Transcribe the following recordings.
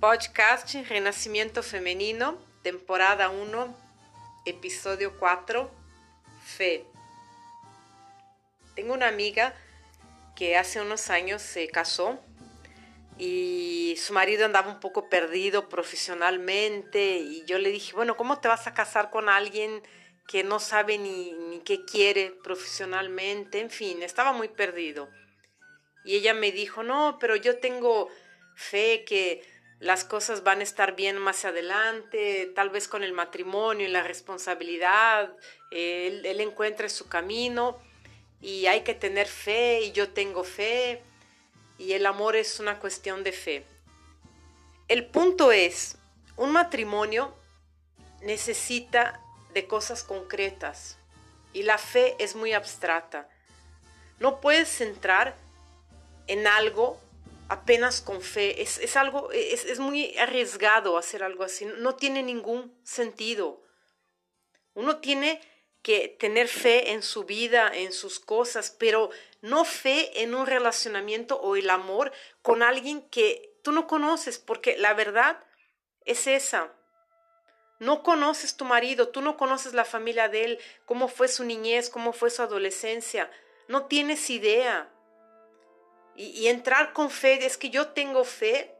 Podcast Renacimiento Femenino, temporada 1, episodio 4, Fe. Tengo una amiga que hace unos años se casó y su marido andaba un poco perdido profesionalmente y yo le dije, bueno, ¿cómo te vas a casar con alguien que no sabe ni, ni qué quiere profesionalmente? En fin, estaba muy perdido. Y ella me dijo, no, pero yo tengo fe que las cosas van a estar bien más adelante, tal vez con el matrimonio y la responsabilidad, él, él encuentre su camino y hay que tener fe y yo tengo fe y el amor es una cuestión de fe. El punto es, un matrimonio necesita de cosas concretas y la fe es muy abstracta. No puedes entrar en algo apenas con fe. Es, algo, es, muy arriesgado hacer algo así. No tiene ningún sentido. Uno tiene que tener fe en su vida, en sus cosas, pero no fe en un relacionamiento o el amor con alguien que tú no conoces, porque la verdad es esa. No conoces tu marido, tú no conoces la familia de él, cómo fue su niñez, cómo fue su adolescencia. No tienes idea y, entrar con fe, es que yo tengo fe,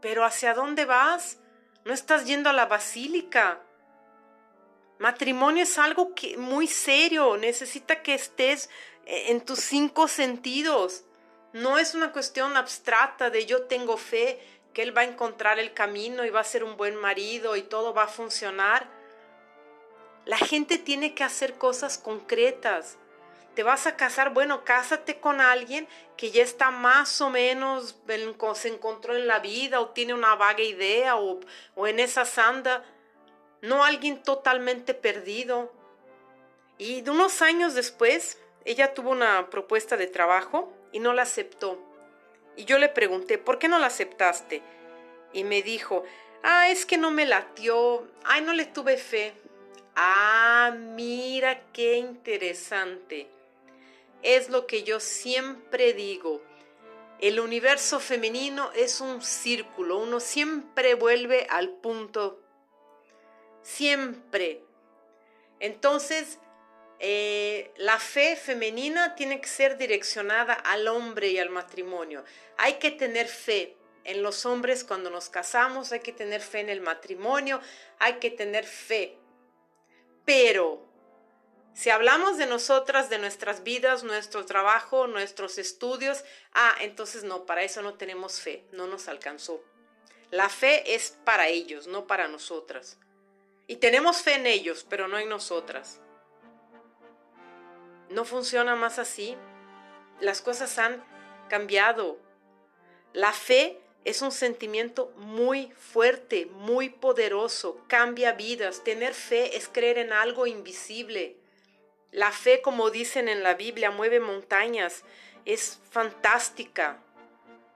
pero ¿hacia dónde vas? No estás yendo a la basílica. Matrimonio es algo que, muy serio, necesita que estés en tus cinco sentidos. No es una cuestión abstracta de yo tengo fe que él va a encontrar el camino y va a ser un buen marido y todo va a funcionar. La gente tiene que hacer cosas concretas te vas a casar, bueno, cásate con alguien que ya está más o menos, se encontró en la vida o tiene una vaga idea o, o en esa sanda, no alguien totalmente perdido. Y de unos años después, ella tuvo una propuesta de trabajo y no la aceptó. Y yo le pregunté, ¿por qué no la aceptaste? Y me dijo, ah, es que no me latió, ay, no le tuve fe. Ah, mira qué interesante es lo que yo siempre digo. El universo femenino es un círculo, uno siempre vuelve al punto. Siempre. Entonces, eh, la fe femenina tiene que ser direccionada al hombre y al matrimonio. Hay que tener fe en los hombres cuando nos casamos, hay que tener fe en el matrimonio, hay que tener fe. Pero si hablamos de nosotras, de nuestras vidas, nuestro trabajo, nuestros estudios, ah, entonces no, para eso no tenemos fe, no nos alcanzó. La fe es para ellos, no para nosotras. Y tenemos fe en ellos, pero no en nosotras. No funciona más así. Las cosas han cambiado. La fe es un sentimiento muy fuerte, muy poderoso, cambia vidas. Tener fe es creer en algo invisible. La fe, como dicen en la Biblia, mueve montañas. Es fantástica.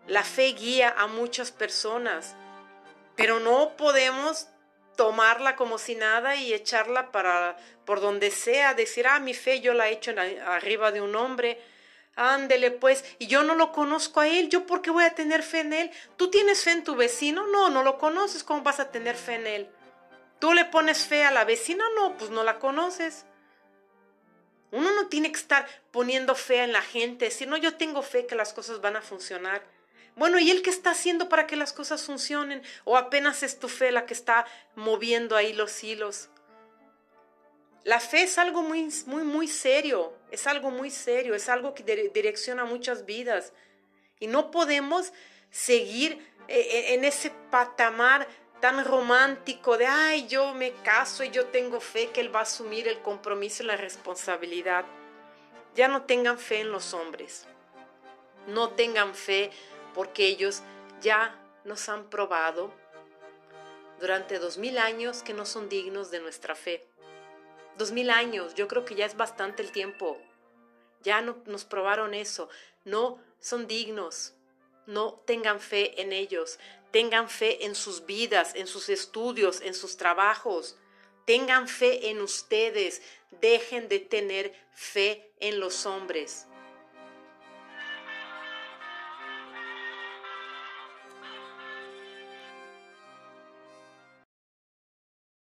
La fe guía a muchas personas, pero no podemos tomarla como si nada y echarla para por donde sea, decir, ah, mi fe yo la he hecho arriba de un hombre. Ándele pues, y yo no lo conozco a él, yo por qué voy a tener fe en él. ¿Tú tienes fe en tu vecino? No, no lo conoces, ¿cómo vas a tener fe en él? ¿Tú le pones fe a la vecina? No, pues no la conoces. Uno no tiene que estar poniendo fe en la gente, sino yo tengo fe que las cosas van a funcionar. Bueno, ¿y él qué está haciendo para que las cosas funcionen? ¿O apenas es tu fe la que está moviendo ahí los hilos? La fe es algo muy, muy, muy serio, es algo muy serio, es algo que direcciona muchas vidas. Y no podemos seguir eh, eh, en ese patamar tan romántico de, ay, yo me caso y yo tengo fe que Él va a asumir el compromiso y la responsabilidad. Ya no tengan fe en los hombres. No tengan fe porque ellos ya nos han probado durante dos mil años que no son dignos de nuestra fe. Dos mil años, yo creo que ya es bastante el tiempo. Ya no, nos probaron eso. No son dignos. No tengan fe en ellos. Tengan fe en sus vidas, en sus estudios, en sus trabajos. Tengan fe en ustedes. Dejen de tener fe en los hombres.